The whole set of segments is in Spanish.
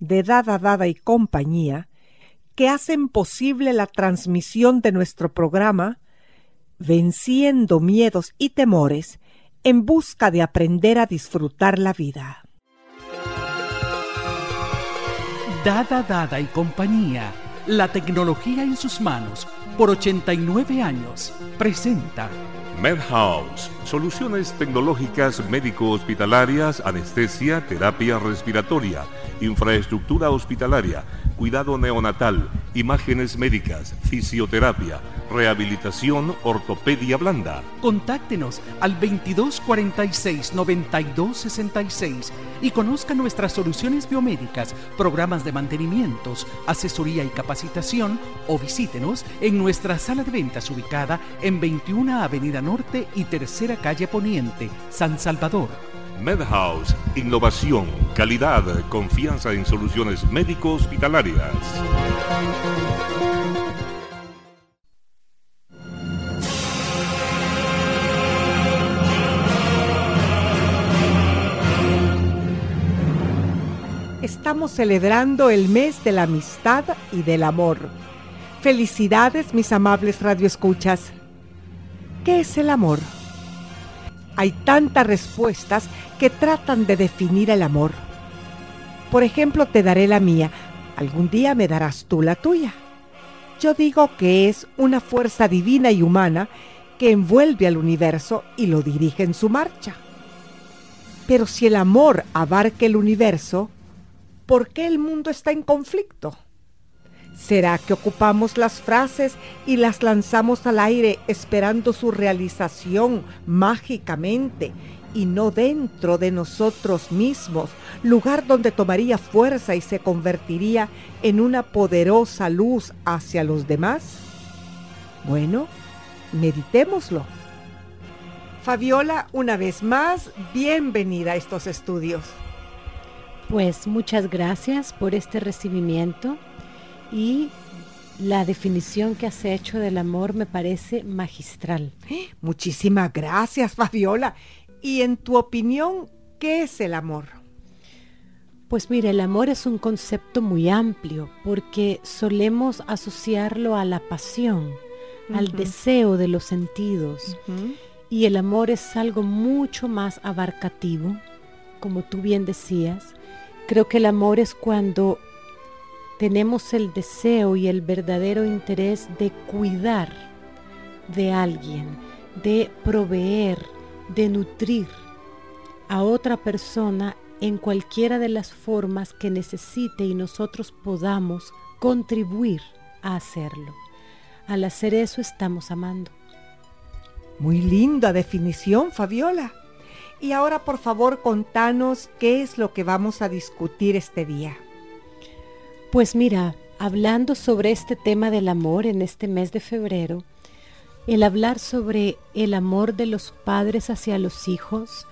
de Dada Dada y compañía que hacen posible la transmisión de nuestro programa Venciendo miedos y temores en busca de aprender a disfrutar la vida. Dada Dada y compañía, la tecnología en sus manos, por 89 años, presenta. MedHouse, soluciones tecnológicas médico-hospitalarias, anestesia, terapia respiratoria, infraestructura hospitalaria, cuidado neonatal, imágenes médicas, fisioterapia, rehabilitación, ortopedia blanda. Contáctenos al 2246 9266 y conozca nuestras soluciones biomédicas, programas de mantenimientos, asesoría y capacitación o visítenos en nuestra sala de ventas ubicada en 21 Avenida Norte y Tercera Calle Poniente, San Salvador. MedHouse, innovación, calidad, confianza en soluciones médico-hospitalarias. Estamos celebrando el mes de la amistad y del amor. Felicidades, mis amables radioescuchas. ¿Qué es el amor? Hay tantas respuestas que tratan de definir el amor. Por ejemplo, te daré la mía. Algún día me darás tú la tuya. Yo digo que es una fuerza divina y humana que envuelve al universo y lo dirige en su marcha. Pero si el amor abarca el universo, ¿por qué el mundo está en conflicto? ¿Será que ocupamos las frases y las lanzamos al aire esperando su realización mágicamente y no dentro de nosotros mismos, lugar donde tomaría fuerza y se convertiría en una poderosa luz hacia los demás? Bueno, meditémoslo. Fabiola, una vez más, bienvenida a estos estudios. Pues muchas gracias por este recibimiento y la definición que has hecho del amor me parece magistral. Muchísimas gracias, Fabiola. Y en tu opinión, ¿qué es el amor? Pues mira, el amor es un concepto muy amplio porque solemos asociarlo a la pasión, al deseo de los sentidos. Y el amor es algo mucho más abarcativo, como tú bien decías. Creo que el amor es cuando tenemos el deseo y el verdadero interés de cuidar de alguien, de proveer, de nutrir a otra persona en cualquiera de las formas que necesite y nosotros podamos contribuir a hacerlo. Al hacer eso estamos amando. Muy linda definición, Fabiola. Y ahora, por favor, contanos qué es lo que vamos a discutir este día. Pues mira, hablando sobre este tema del amor en este mes de febrero, el hablar sobre el amor de los padres hacia los hijos,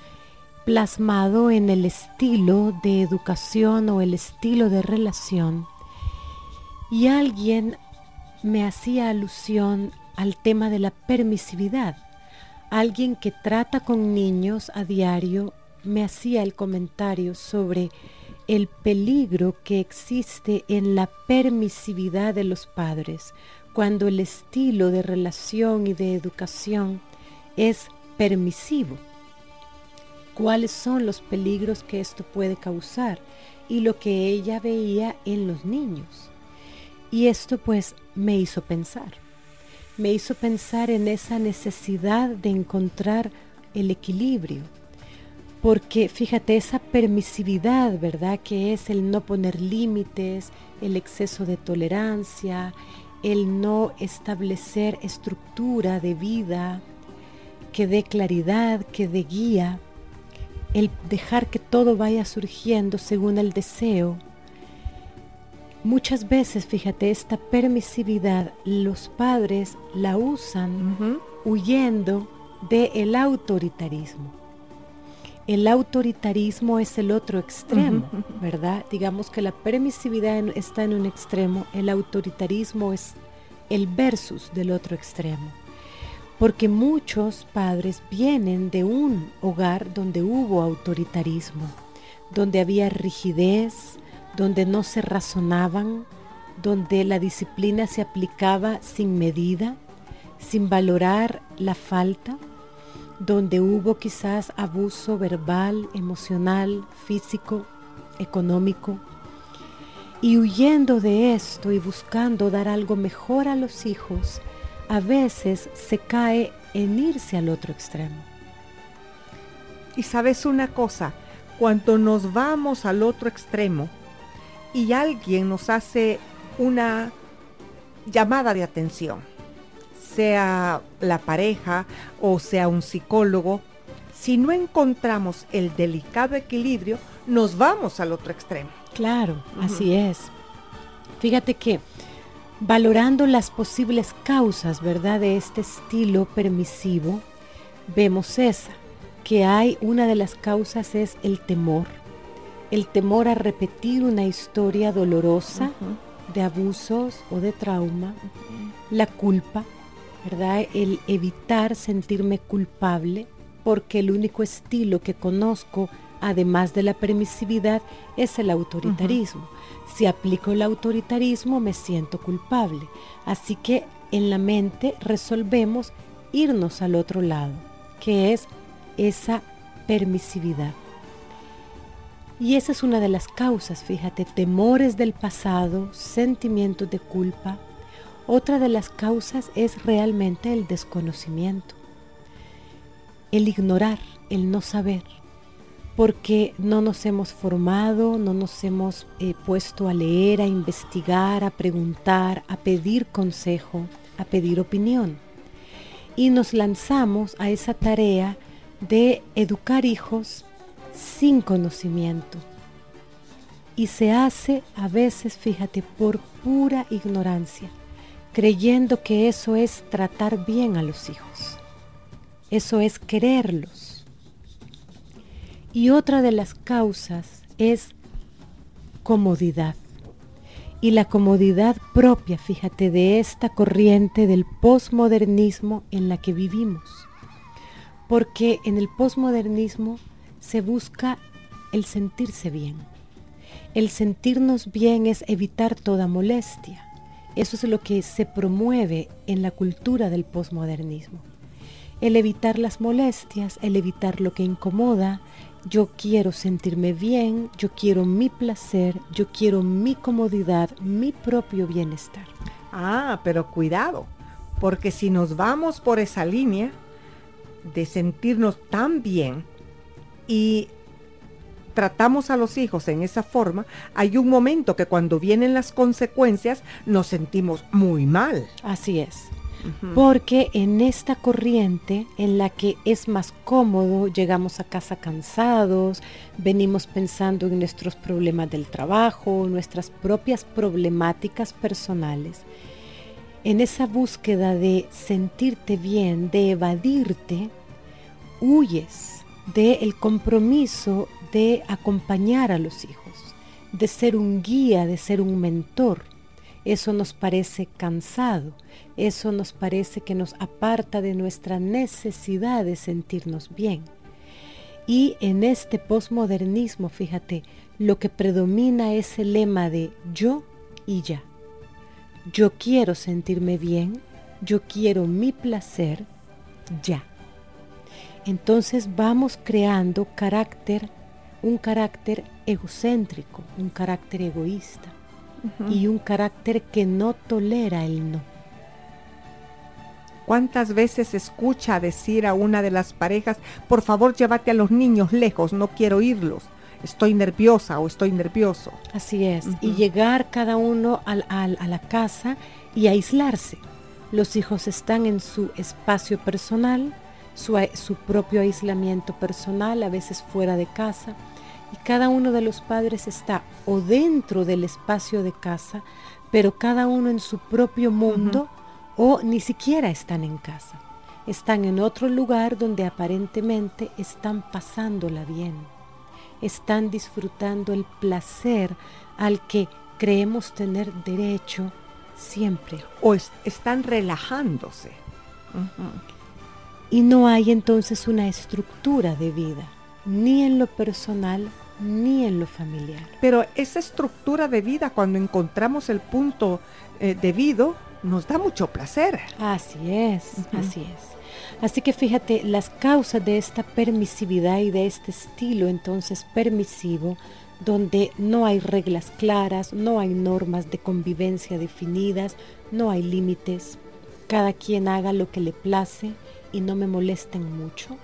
plasmado en el estilo de educación o el estilo de relación, y alguien me hacía alusión al tema de la permisividad. Alguien que trata con niños a diario me hacía el comentario sobre el peligro que existe en la permisividad de los padres cuando el estilo de relación y de educación es permisivo. cuáles son los peligros que esto puede causar y lo que ella veía en los niños. Y esto pues me hizo pensar, me hizo pensar en esa necesidad de encontrar el equilibrio, porque fíjate, esa permisividad, ¿verdad? Que es el no poner límites, el exceso de tolerancia, el no establecer estructura de vida que dé claridad, que dé guía, el dejar que todo vaya surgiendo según el deseo. Muchas veces, fíjate, esta permisividad los padres la usan huyendo del autoritarismo. El autoritarismo es el otro extremo, ¿verdad? Digamos que la permisividad está en un extremo, el autoritarismo es el versus del otro extremo. Porque muchos padres vienen de un hogar donde hubo autoritarismo, donde había rigidez, donde no se razonaban, donde la disciplina se aplicaba sin medida, sin valorar la falta donde hubo quizás abuso verbal, emocional, físico, económico. Y huyendo de esto y buscando dar algo mejor a los hijos, a veces se cae en irse al otro extremo. Y sabes una cosa, cuando nos vamos al otro extremo y alguien nos hace una llamada de atención, sea la pareja o sea un psicólogo, si no encontramos el delicado equilibrio, nos vamos al otro extremo. Claro, así es. Fíjate que valorando las posibles causas, ¿verdad?, de este estilo permisivo, vemos esa, que hay una de las causas es el temor, el temor a repetir una historia dolorosa de abusos o de trauma, la culpa, ¿verdad? El evitar sentirme culpable, porque el único estilo que conozco, además de la permisividad, es el autoritarismo. Si aplico el autoritarismo, me siento culpable. Así que en la mente resolvemos irnos al otro lado, que es esa permisividad. Y esa es una de las causas, fíjate, temores del pasado, sentimientos de culpa, otra de las causas es realmente el desconocimiento, el ignorar, el no saber, porque no nos hemos formado, no nos hemos eh, puesto a leer, a investigar, a preguntar, a pedir consejo, a pedir opinión. Y nos lanzamos a esa tarea de educar hijos sin conocimiento. Y se hace a veces, fíjate, por pura ignorancia creyendo que eso es tratar bien a los hijos. Eso es quererlos. Y otra de las causas es comodidad. Y la comodidad propia, fíjate, de esta corriente del posmodernismo en la que vivimos. Porque en el posmodernismo se busca el sentirse bien. El sentirnos bien es evitar toda molestia eso es lo que se promueve en la cultura del posmodernismo. El evitar las molestias, el evitar lo que incomoda. Yo quiero sentirme bien, yo quiero mi placer, yo quiero mi comodidad, mi propio bienestar. Ah, pero cuidado, porque si nos vamos por esa línea de sentirnos tan bien y tratamos a los hijos en esa forma, hay un momento que cuando vienen las consecuencias nos sentimos muy mal. Así es. Porque en esta corriente en la que es más cómodo, llegamos a casa cansados, venimos pensando en nuestros problemas del trabajo, nuestras propias problemáticas personales, en esa búsqueda de sentirte bien, de evadirte, huyes del compromiso de acompañar a los hijos, de ser un guía, de ser un mentor. Eso nos parece cansado, eso nos parece que nos aparta de nuestra necesidad de sentirnos bien. Y en este posmodernismo, fíjate, lo que predomina es el lema de yo y ya. Yo quiero sentirme bien, yo quiero mi placer ya. Entonces vamos creando carácter, un carácter egocéntrico, un carácter egoísta y un carácter que no tolera el no. ¿Cuántas veces escucha decir a una de las parejas, por favor llévate a los niños lejos, no quiero oírlos? Estoy nerviosa o estoy nervioso. Así es. Y llegar cada uno a la casa y aislarse. Los hijos están en su espacio personal, su, su propio aislamiento personal, a veces fuera de casa y cada uno de los padres está o dentro del espacio de casa, pero cada uno en su propio mundo o ni siquiera están en casa. Están en otro lugar donde aparentemente están pasándola bien. Están disfrutando el placer al que creemos tener derecho siempre. O están relajándose. Y no hay entonces una estructura de vida ni en lo personal ni en lo familiar. Pero esa estructura de vida, cuando encontramos el punto eh, debido, nos da mucho placer. Así es, así es. Así que fíjate, las causas de esta permisividad y de este estilo entonces permisivo, donde no hay reglas claras, no hay normas de convivencia definidas, no hay límites, cada quien haga lo que le place y no me molesten mucho,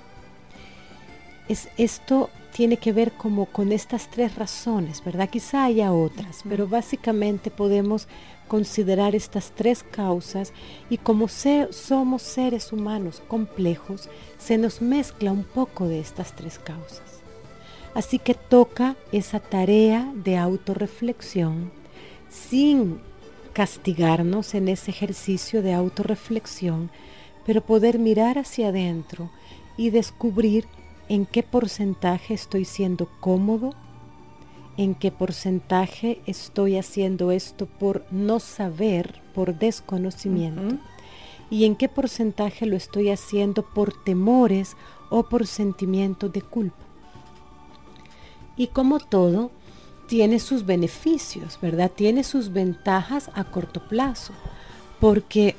es, esto tiene que ver como con estas tres razones, ¿verdad? Quizá haya otras, pero básicamente podemos considerar estas tres causas y como somos seres humanos complejos, se nos mezcla un poco de estas tres causas. Así que toca esa tarea de autorreflexión sin castigarnos en ese ejercicio de autorreflexión, pero poder mirar hacia adentro y descubrir en qué porcentaje estoy siendo cómodo, en qué porcentaje estoy haciendo esto por no saber, por desconocimiento, y en qué porcentaje lo estoy haciendo por temores o por sentimiento de culpa. Y como todo, tiene sus beneficios, ¿verdad? Tiene sus ventajas a corto plazo, porque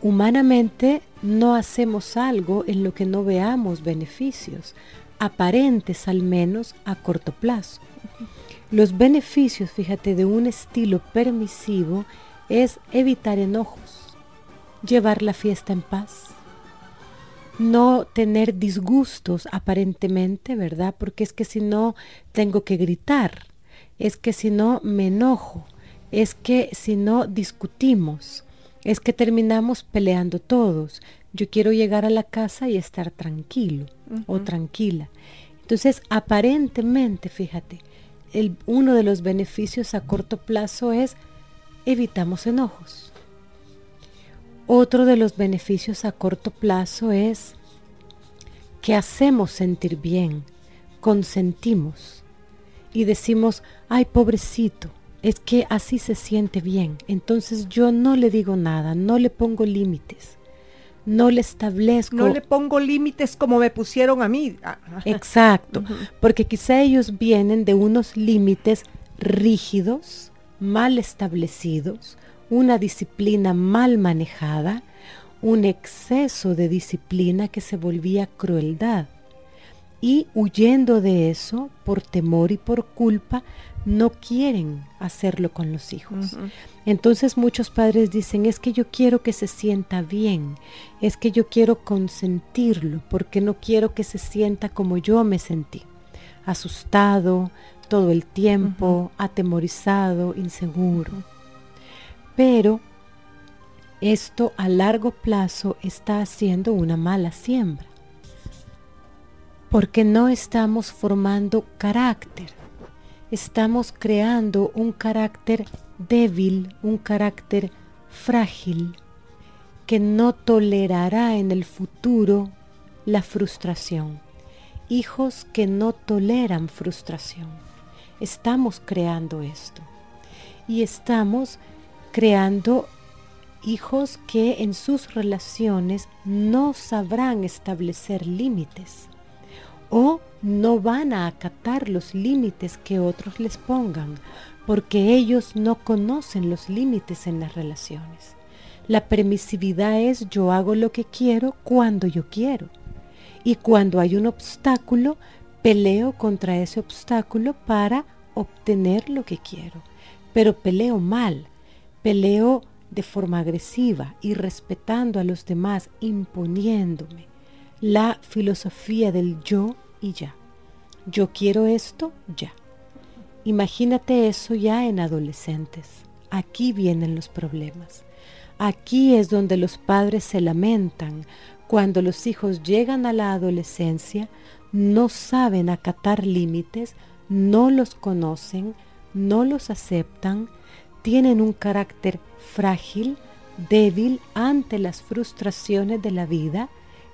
Humanamente no hacemos algo en lo que no veamos beneficios, aparentes al menos a corto plazo. Los beneficios, fíjate, de un estilo permisivo es evitar enojos, llevar la fiesta en paz, no tener disgustos aparentemente, ¿verdad? Porque es que si no tengo que gritar, es que si no me enojo, es que si no discutimos es que terminamos peleando todos. Yo quiero llegar a la casa y estar tranquilo o tranquila. Entonces, aparentemente, fíjate, el, uno de los beneficios a corto plazo es evitamos enojos. Otro de los beneficios a corto plazo es que hacemos sentir bien, consentimos y decimos, ay pobrecito, es que así se siente bien. Entonces yo no le digo nada, no le pongo límites, no le establezco. No le pongo límites como me pusieron a mí. Ah, Exacto, porque quizá ellos vienen de unos límites rígidos, mal establecidos, una disciplina mal manejada, un exceso de disciplina que se volvía crueldad. Y huyendo de eso, por temor y por culpa, no quieren hacerlo con los hijos. Entonces muchos padres dicen, es que yo quiero que se sienta bien, es que yo quiero consentirlo, porque no quiero que se sienta como yo me sentí, asustado todo el tiempo, atemorizado, inseguro. Pero esto a largo plazo está haciendo una mala siembra, porque no estamos formando carácter estamos creando un carácter débil, un carácter frágil, que no tolerará en el futuro la frustración. Hijos que no toleran frustración. Estamos creando esto. Y estamos creando hijos que en sus relaciones no sabrán establecer límites o no van a acatar los límites que otros les pongan, porque ellos no conocen los límites en las relaciones. La permisividad es yo hago lo que quiero cuando yo quiero. Y cuando hay un obstáculo, peleo contra ese obstáculo para obtener lo que quiero. Pero peleo mal, peleo de forma agresiva y respetando a los demás, imponiéndome la filosofía del yo y ya. Yo quiero esto, ya. Imagínate eso ya en adolescentes. Aquí vienen los problemas. Aquí es donde los padres se lamentan cuando los hijos llegan a la adolescencia, no saben acatar límites, no los conocen, no los aceptan, tienen un carácter frágil, débil ante las frustraciones de la vida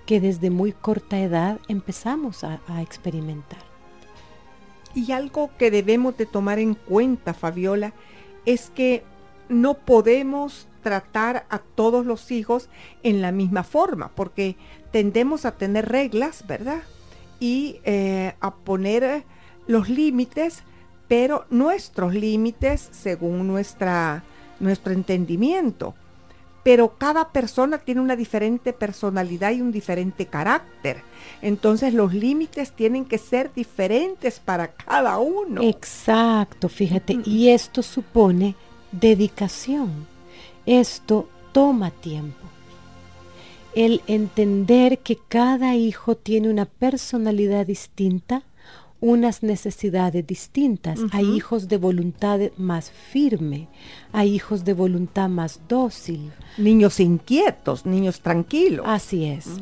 que desde muy corta edad empezamos a, experimentar. Y algo que debemos de tomar en cuenta, Fabiola, es que no podemos tratar a todos los hijos en la misma forma, porque tendemos a tener reglas, ¿verdad? Y eh, a poner los límites, pero nuestros límites según nuestra, nuestro entendimiento pero cada persona tiene una diferente personalidad y un diferente carácter. Entonces los límites tienen que ser diferentes para cada uno. Exacto, fíjate, y esto supone dedicación. Esto toma tiempo. El entender que cada hijo tiene una personalidad distinta unas necesidades distintas. Hay hijos de voluntad más firme, hay hijos de voluntad más dócil. Niños inquietos, niños tranquilos. Así es.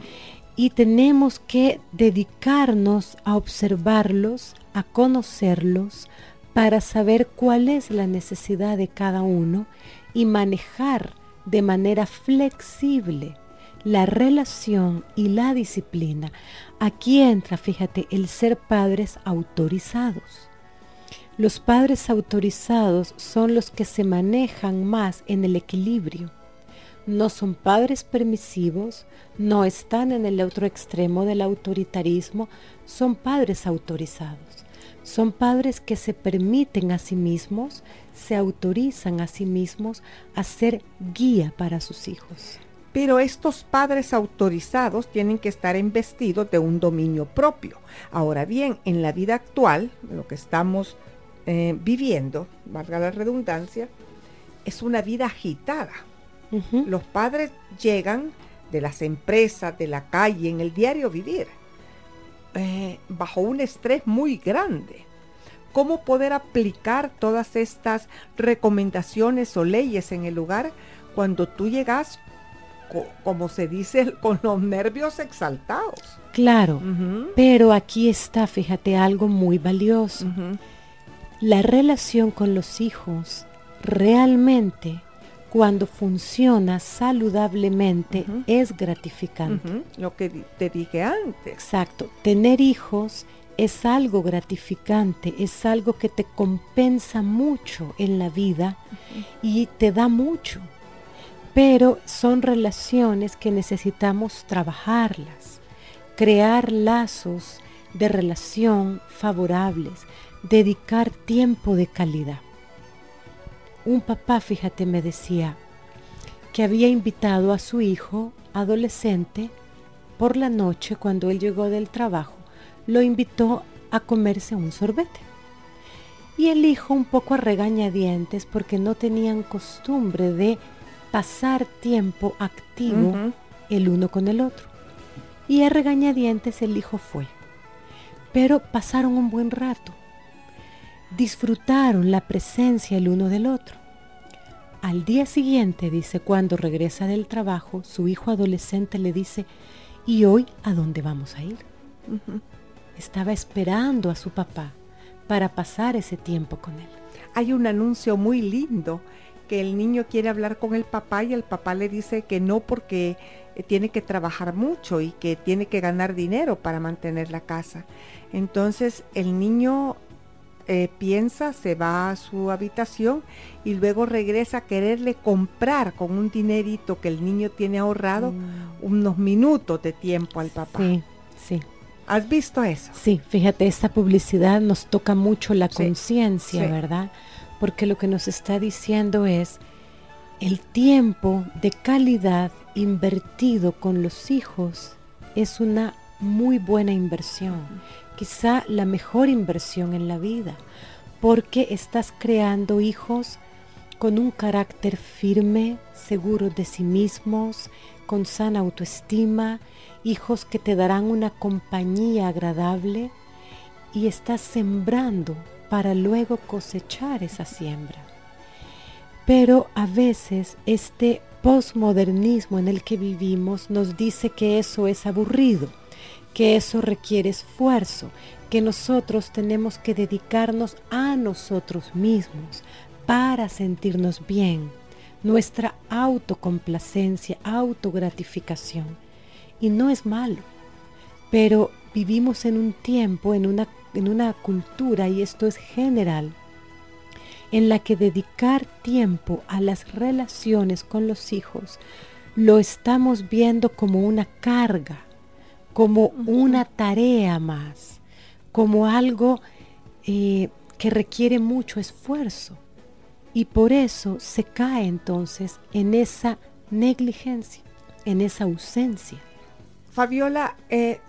Y tenemos que dedicarnos a observarlos, a conocerlos, para saber cuál es la necesidad de cada uno y manejar de manera flexible la relación y la disciplina. Aquí entra, fíjate, el ser padres autorizados. Los padres autorizados son los que se manejan más en el equilibrio. No son padres permisivos, no están en el otro extremo del autoritarismo, son padres autorizados. Son padres que se permiten a sí mismos, se autorizan a sí mismos a ser guía para sus hijos. Pero estos padres autorizados tienen que estar investidos de un dominio propio. Ahora bien, en la vida actual, lo que estamos eh, viviendo, valga la redundancia, es una vida agitada. Los padres llegan de las empresas, de la calle, en el diario vivir, eh, bajo un estrés muy grande. ¿Cómo poder aplicar todas estas recomendaciones o leyes en el lugar cuando tú llegas como se dice, con los nervios exaltados. Claro, pero aquí está, fíjate, algo muy valioso. La relación con los hijos realmente cuando funciona saludablemente es gratificante. Lo que te dije antes. Exacto. Tener hijos es algo gratificante, es algo que te compensa mucho en la vida y te da mucho pero son relaciones que necesitamos trabajarlas, crear lazos de relación favorables, dedicar tiempo de calidad. Un papá, fíjate, me decía que había invitado a su hijo adolescente por la noche cuando él llegó del trabajo, lo invitó a comerse un sorbete. Y el hijo un poco a regañadientes porque no tenían costumbre de pasar tiempo activo el uno con el otro. Y a regañadientes el hijo fue. Pero pasaron un buen rato. Disfrutaron la presencia el uno del otro. Al día siguiente, dice, cuando regresa del trabajo, su hijo adolescente le dice, ¿y hoy a dónde vamos a ir? Estaba esperando a su papá para pasar ese tiempo con él. Hay un anuncio muy lindo que el niño quiere hablar con el papá y el papá le dice que no porque eh, tiene que trabajar mucho y que tiene que ganar dinero para mantener la casa. Entonces el niño eh, piensa, se va a su habitación y luego regresa a quererle comprar con un dinerito que el niño tiene ahorrado mm. unos minutos de tiempo al papá. Sí, sí. ¿Has visto eso? Sí, fíjate, esta publicidad nos toca mucho la conciencia, ¿verdad? Porque lo que nos está diciendo es el tiempo de calidad invertido con los hijos es una muy buena inversión, quizá la mejor inversión en la vida, porque estás creando hijos con un carácter firme, seguro de sí mismos, con sana autoestima, hijos que te darán una compañía agradable y estás sembrando para luego cosechar esa siembra. Pero a veces este postmodernismo en el que vivimos nos dice que eso es aburrido, que eso requiere esfuerzo, que nosotros tenemos que dedicarnos a nosotros mismos para sentirnos bien, nuestra autocomplacencia, autogratificación. Y no es malo, pero vivimos en un tiempo, en una, en una cultura, y esto es general, en la que dedicar tiempo a las relaciones con los hijos lo estamos viendo como una carga, como una tarea más, como algo eh, que requiere mucho esfuerzo. Y por eso se cae entonces en esa negligencia, en esa ausencia. Fabiola, eh,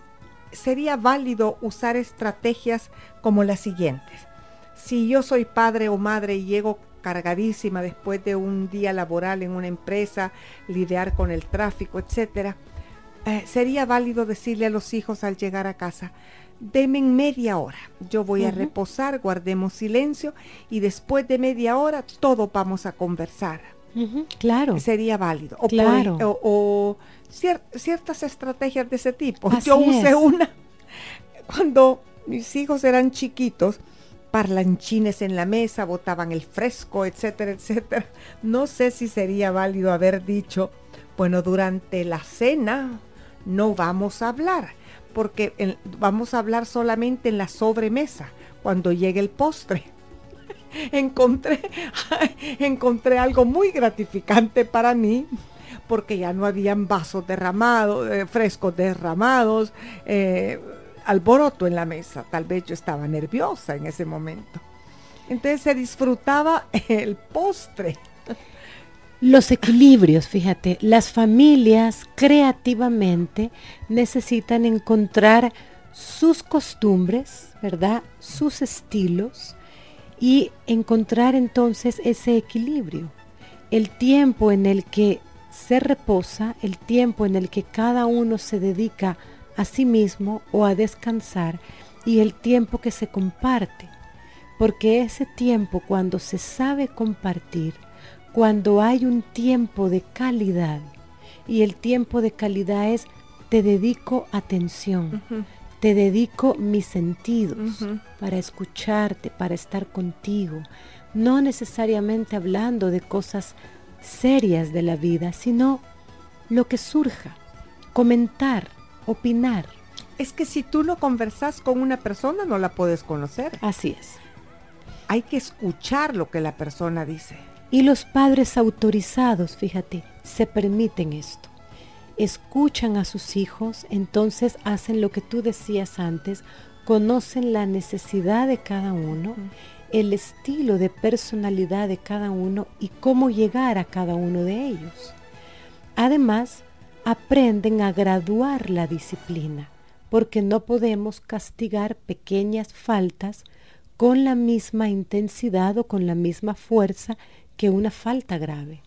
sería válido usar estrategias como las siguientes. Si yo soy padre o madre y llego cargadísima después de un día laboral en una empresa, lidiar con el tráfico, etcétera, eh, sería válido decirle a los hijos al llegar a casa, deme media hora, yo voy a reposar, guardemos silencio y después de media hora todos vamos a conversar. Claro. Sería válido. O, claro. o, ciertas estrategias de ese tipo. yo usé una cuando mis hijos eran chiquitos parlanchines en la mesa, botaban el fresco, etcétera, etcétera. No sé si sería válido haber dicho, bueno, durante la cena no vamos a hablar, porque vamos a hablar solamente en la sobremesa, cuando llegue el postre. Encontré, encontré algo muy gratificante para mí, porque ya no habían vasos derramados, eh, frescos derramados, eh, alboroto en la mesa. Tal vez yo estaba nerviosa en ese momento. Entonces se disfrutaba el postre. Los equilibrios, fíjate, las familias creativamente necesitan encontrar sus costumbres, ¿verdad? Sus estilos y encontrar entonces ese equilibrio. El tiempo en el que se reposa, el tiempo en el que cada uno se dedica a sí mismo o a descansar y el tiempo que se comparte. Porque ese tiempo cuando se sabe compartir, cuando hay un tiempo de calidad, y el tiempo de calidad es te dedico atención, te dedico mis sentidos para escucharte, para estar contigo, no necesariamente hablando de cosas serias de la vida, sino lo que surja, comentar, opinar. Es que si tú no conversas con una persona no la puedes conocer. Así es. Hay que escuchar lo que la persona dice. Y los padres autorizados, fíjate, se permiten esto. Escuchan a sus hijos, entonces hacen lo que tú decías antes, conocen la necesidad de cada uno, el estilo de personalidad de cada uno y cómo llegar a cada uno de ellos. Además, aprenden a graduar la disciplina, porque no podemos castigar pequeñas faltas con la misma intensidad o con la misma fuerza que una falta grave.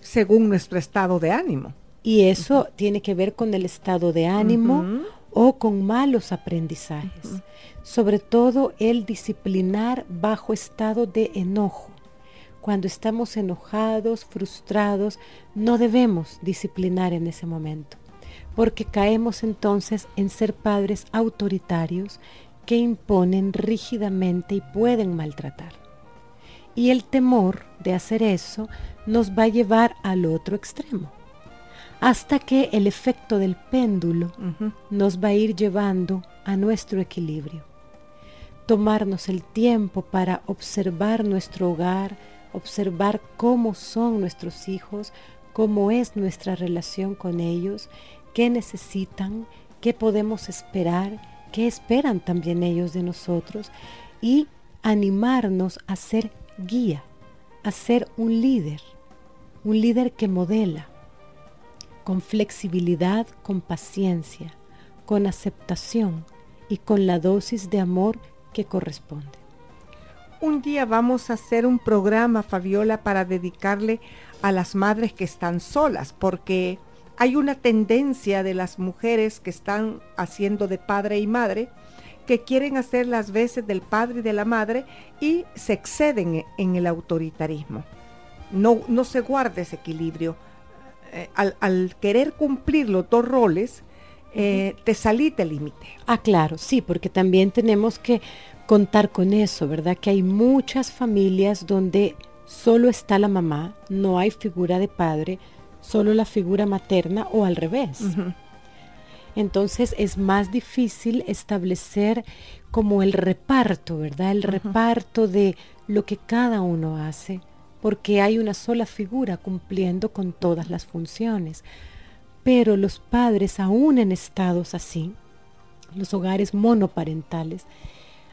Según nuestro estado de ánimo. Y eso tiene que ver con el estado de ánimo o con malos aprendizajes. Sobre todo el disciplinar bajo estado de enojo cuando estamos enojados, frustrados, no debemos disciplinar en ese momento, porque caemos entonces en ser padres autoritarios que imponen rígidamente y pueden maltratar. Y el temor de hacer eso nos va a llevar al otro extremo, hasta que el efecto del péndulo nos va a ir llevando a nuestro equilibrio. Tomarnos el tiempo para observar nuestro hogar, observar cómo son nuestros hijos, cómo es nuestra relación con ellos, qué necesitan, qué podemos esperar, qué esperan también ellos de nosotros y animarnos a ser guía, a ser un líder, un líder que modela con flexibilidad, con paciencia, con aceptación y con la dosis de amor que corresponde. Un día vamos a hacer un programa, Fabiola, para dedicarle a las madres que están solas, porque hay una tendencia de las mujeres que están haciendo de padre y madre que quieren hacer las veces del padre y de la madre y se exceden en el autoritarismo. No, no se guarda ese equilibrio. Eh, al, querer cumplir los dos roles, eh, te salí del límite. Ah, claro, sí, porque también tenemos que contar con eso, ¿verdad? Que hay muchas familias donde solo está la mamá, no hay figura de padre, solo la figura materna o al revés. Entonces es más difícil establecer como el reparto, ¿verdad? El reparto de lo que cada uno hace, porque hay una sola figura cumpliendo con todas las funciones. Pero los padres, aún en estados así, los hogares monoparentales,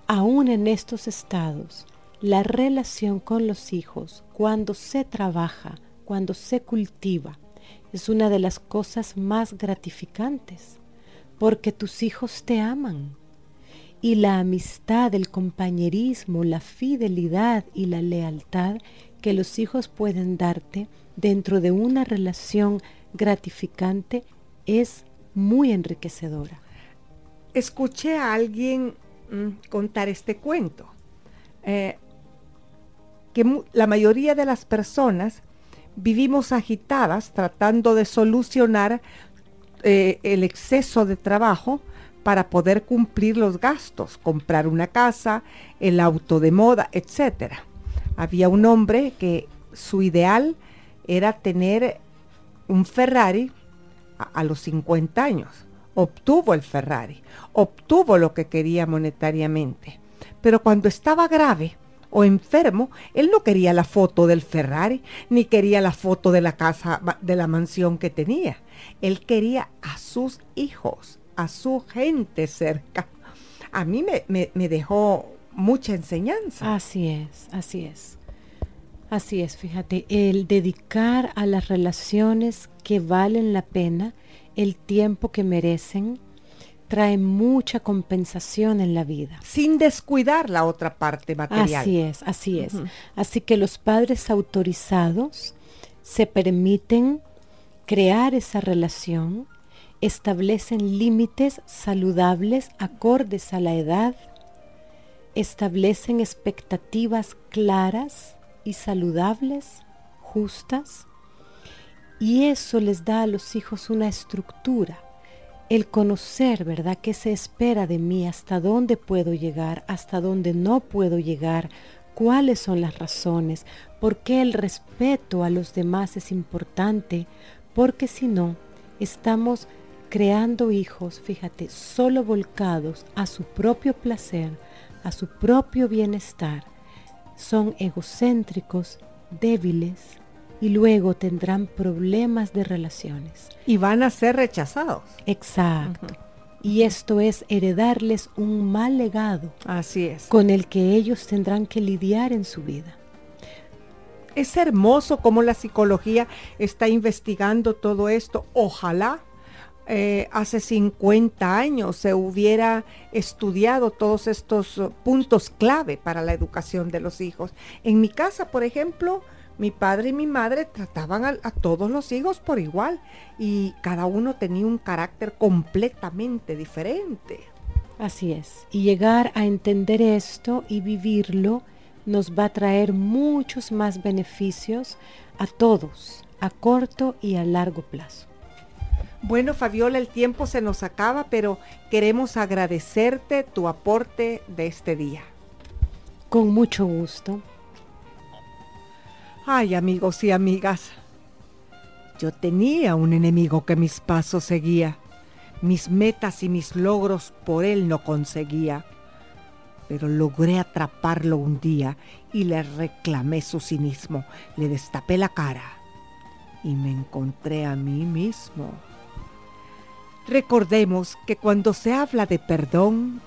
aún en estos estados, la relación con los hijos, cuando se trabaja, cuando se cultiva, es una de las cosas más gratificantes, porque tus hijos te aman. Y la amistad, el compañerismo, la fidelidad y la lealtad que los hijos pueden darte dentro de una relación gratificante es muy enriquecedora. Escuché a alguien mm, contar este cuento. Eh, que la mayoría de las personas vivimos agitadas tratando de solucionar eh, el exceso de trabajo para poder cumplir los gastos, comprar una casa, el auto de moda, etc. Había un hombre que su ideal era tener un Ferrari a, los 50 años. Obtuvo el Ferrari, obtuvo lo que quería monetariamente. Pero cuando estaba grave, o enfermo, él no quería la foto del Ferrari, ni quería la foto de la casa, de la mansión que tenía. Él quería a sus hijos, a su gente cerca. A mí me, me dejó mucha enseñanza. Así es, así es. Así es, fíjate, el dedicar a las relaciones que valen la pena, el tiempo que merecen, trae mucha compensación en la vida. Sin descuidar la otra parte material. Así es, así es. Así que los padres autorizados se permiten crear esa relación, establecen límites saludables acordes a la edad, establecen expectativas claras y saludables, justas, y eso les da a los hijos una estructura el conocer, ¿verdad?, qué se espera de mí, hasta dónde puedo llegar, hasta dónde no puedo llegar, cuáles son las razones, por qué el respeto a los demás es importante, porque si no, estamos creando hijos, fíjate, solo volcados a su propio placer, a su propio bienestar. Son egocéntricos, débiles, y luego tendrán problemas de relaciones. Y van a ser rechazados. Exacto. Y esto es heredarles un mal legado. Así es. Con el que ellos tendrán que lidiar en su vida. Es hermoso cómo la psicología está investigando todo esto. Ojalá eh, hace 50 años se hubiera estudiado todos estos puntos clave para la educación de los hijos. En mi casa, por ejemplo, mi padre y mi madre trataban a, todos los hijos por igual y cada uno tenía un carácter completamente diferente. Así es. Y llegar a entender esto y vivirlo nos va a traer muchos más beneficios a todos, a corto y a largo plazo. Bueno, Fabiola, el tiempo se nos acaba, pero queremos agradecerte tu aporte de este día. Con mucho gusto. Ay, amigos y amigas, yo tenía un enemigo que mis pasos seguía, mis metas y mis logros por él no conseguía, pero logré atraparlo un día y le reclamé su cinismo, le destapé la cara y me encontré a mí mismo. Recordemos que cuando se habla de perdón,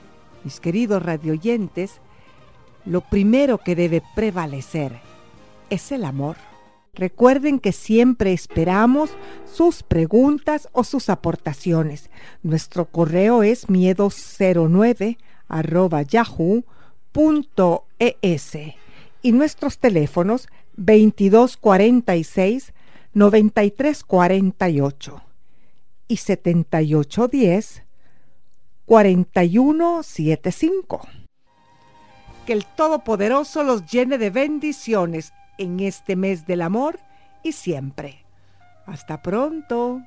mis queridos radioyentes, lo primero que debe prevalecer es el amor. Recuerden que siempre esperamos sus preguntas o sus aportaciones. Nuestro correo es miedo09 yahoo.es y nuestros teléfonos 2246 9348 y 7810 4175. Que el Todopoderoso los llene de bendiciones en este mes del amor y siempre. Hasta pronto.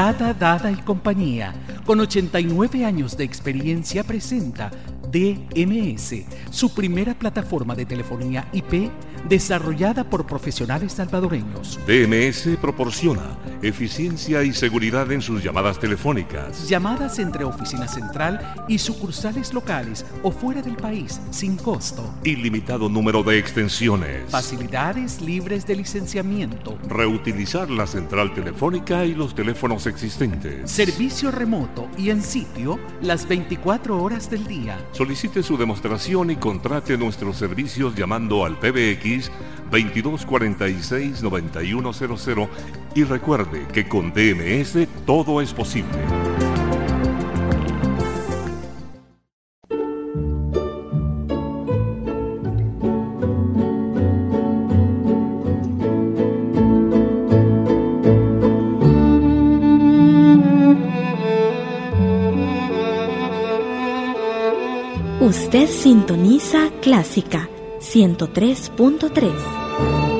Dada, Dada y compañía, con 89 años de experiencia, presenta DMS, su primera plataforma de telefonía IP desarrollada por profesionales salvadoreños. DMS proporciona eficiencia y seguridad en sus llamadas telefónicas. Llamadas entre oficina central y sucursales locales o fuera del país sin costo. Ilimitado número de extensiones. Facilidades libres de licenciamiento. Reutilizar la central telefónica y los teléfonos existentes. Servicio remoto y en sitio las 24 horas del día. Solicite su demostración y contrate nuestros servicios llamando al PBX 2246-9100 y recuerde que con DMS todo es posible. Usted sintoniza Clásica 103.3.